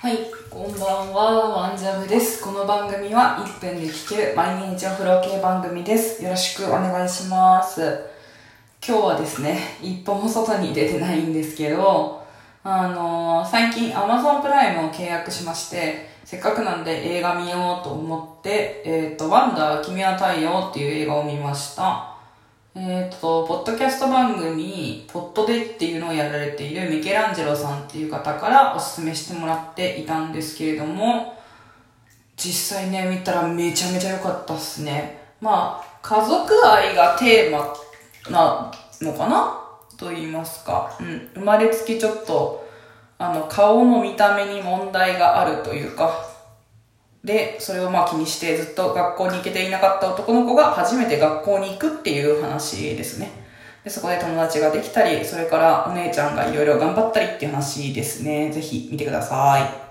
はい、こんばんは、ワンジャブです。この番組は1分で聞ける毎日お風呂系番組です。よろしくお願いします。今日はですね、一歩も外に出てないんですけど、あのー最近 Amazon プライムを契約しまして、せっかくなんで映画見ようと思って、えっ、と、ワンダー君は太陽っていう映画を見ました。えっ、と、ポッドキャスト番組、ポッドでっていうのをやられているミケランジェロさんっていう方からおすすめしてもらっていたんですけれども、実際ね、見たらめちゃめちゃ良かったっすね。まあ、家族愛がテーマなのかなと言いますか。うん。生まれつきちょっと、あの、顔の見た目に問題があるというか、で、それをまあ気にしてずっと学校に行けていなかった男の子が初めて学校に行くっていう話ですね。で、そこで友達ができたり、それからお姉ちゃんがいろいろ頑張ったりっていう話ですね。ぜひ見てください。